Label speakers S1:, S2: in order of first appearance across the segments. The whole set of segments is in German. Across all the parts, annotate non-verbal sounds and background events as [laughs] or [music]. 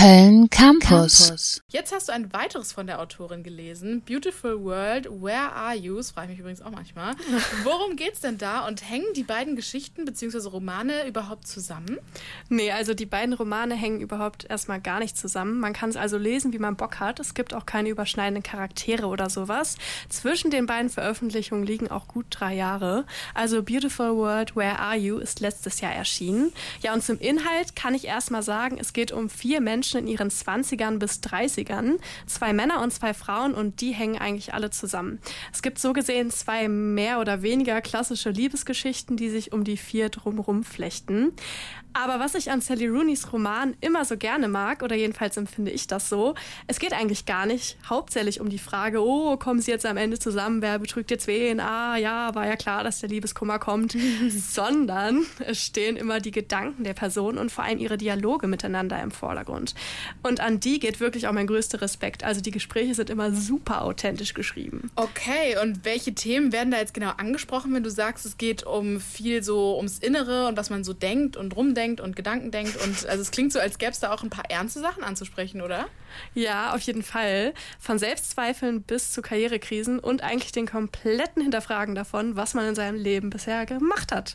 S1: Köln Campus.
S2: Jetzt hast du ein weiteres von der Autorin gelesen. Beautiful World, Where Are You? Das frage ich mich übrigens auch manchmal. [laughs] Worum geht's denn da und hängen die beiden Geschichten bzw. Romane überhaupt zusammen?
S3: Nee, also die beiden Romane hängen überhaupt erstmal gar nicht zusammen. Man kann es also lesen, wie man Bock hat. Es gibt auch keine überschneidenden Charaktere oder sowas. Zwischen den beiden Veröffentlichungen liegen auch gut drei Jahre. Also Beautiful World, Where Are You ist letztes Jahr erschienen. Ja, und zum Inhalt kann ich erstmal sagen, es geht um vier Menschen, Menschen in ihren 20ern bis 30ern, zwei Männer und zwei Frauen und die hängen eigentlich alle zusammen. Es gibt so gesehen zwei mehr oder weniger klassische Liebesgeschichten, die sich um die vier drumherum flechten. Aber was ich an Sally Rooneys Roman immer so gerne mag, oder jedenfalls empfinde ich das so, es geht eigentlich gar nicht hauptsächlich um die Frage, oh, kommen sie jetzt am Ende zusammen, wer betrügt jetzt wen? Ah, ja, war ja klar, dass der Liebeskummer kommt, [laughs] sondern es stehen immer die Gedanken der Person und vor allem ihre Dialoge miteinander im Vordergrund. Und an die geht wirklich auch mein größter Respekt. Also die Gespräche sind immer super authentisch geschrieben.
S2: Okay, und welche Themen werden da jetzt genau angesprochen, wenn du sagst, es geht um viel so ums Innere und was man so denkt und rumdenkt? denkt und Gedanken denkt. Und also es klingt so, als gäbe es da auch ein paar ernste Sachen anzusprechen, oder?
S3: Ja, auf jeden Fall. Von Selbstzweifeln bis zu Karrierekrisen und eigentlich den kompletten Hinterfragen davon, was man in seinem Leben bisher gemacht hat.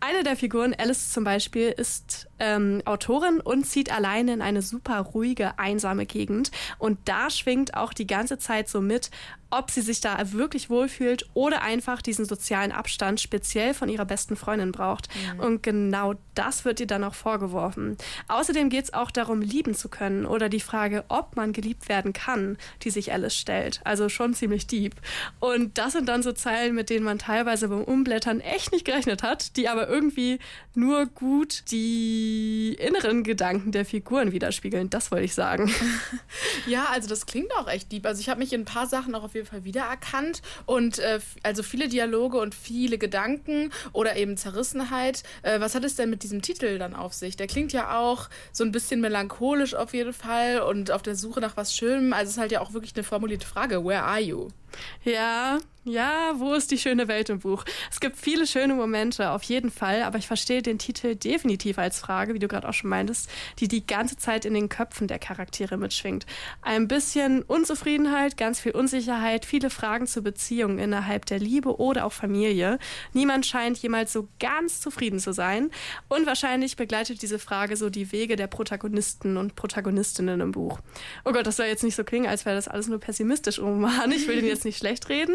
S3: Eine der Figuren, Alice zum Beispiel, ist ähm, Autorin und zieht alleine in eine super ruhige, einsame Gegend. Und da schwingt auch die ganze Zeit so mit, ob sie sich da wirklich wohlfühlt oder einfach diesen sozialen Abstand speziell von ihrer besten Freundin braucht. Mhm. Und genau das wird ihr dann auch vorgeworfen. Außerdem geht es auch darum, lieben zu können oder die Frage, ob man geliebt werden kann, die sich Alice stellt. Also schon ziemlich deep. Und das sind dann so Zeilen, mit denen man teilweise beim Umblättern echt nicht gerechnet hat, die aber irgendwie nur gut die inneren Gedanken der Figuren widerspiegeln. Das wollte ich sagen. [laughs]
S2: Ja, also das klingt auch echt deep. Also ich habe mich in ein paar Sachen auch auf jeden Fall wiedererkannt und äh, also viele Dialoge und viele Gedanken oder eben Zerrissenheit. Äh, was hat es denn mit diesem Titel dann auf sich? Der klingt ja auch so ein bisschen melancholisch auf jeden Fall und auf der Suche nach was Schönem. Also es ist halt ja auch wirklich eine formulierte Frage. Where are you?
S3: Ja, ja, wo ist die schöne Welt im Buch? Es gibt viele schöne Momente, auf jeden Fall, aber ich verstehe den Titel definitiv als Frage, wie du gerade auch schon meintest, die die ganze Zeit in den Köpfen der Charaktere mitschwingt. Ein bisschen Unzufriedenheit, ganz viel Unsicherheit, viele Fragen zur Beziehung innerhalb der Liebe oder auch Familie. Niemand scheint jemals so ganz zufrieden zu sein und wahrscheinlich begleitet diese Frage so die Wege der Protagonisten und Protagonistinnen im Buch. Oh Gott, das soll jetzt nicht so klingen, als wäre das alles nur pessimistisch Roman. Ich will den jetzt nicht schlecht reden.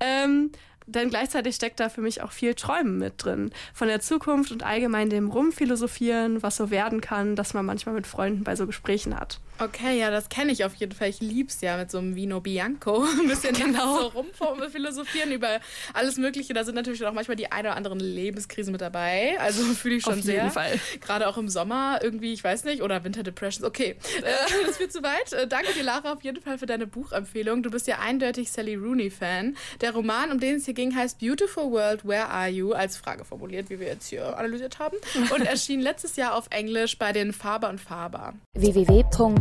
S3: Ähm, denn gleichzeitig steckt da für mich auch viel Träumen mit drin. Von der Zukunft und allgemein dem Rumphilosophieren, was so werden kann, dass man manchmal mit Freunden bei so Gesprächen hat.
S2: Okay, ja, das kenne ich auf jeden Fall. Ich lieb's ja mit so einem Vino Bianco. [laughs] Ein bisschen [laughs] genau. so rumphilosophieren über alles Mögliche. Da sind natürlich auch manchmal die eine oder anderen Lebenskrisen mit dabei. Also [laughs] fühle ich schon
S3: auf
S2: sehr.
S3: Jeden Fall.
S2: Gerade auch im Sommer irgendwie, ich weiß nicht, oder Winter Depressions. Okay, äh, das wird zu weit. Äh, danke dir, Lara, auf jeden Fall für deine Buchempfehlung. Du bist ja eindeutig Sally Rooney-Fan. Der Roman, um den es hier ging, heißt Beautiful World, Where Are You? Als Frage formuliert, wie wir jetzt hier analysiert haben. Und erschien letztes Jahr auf Englisch bei den Faber und Faber.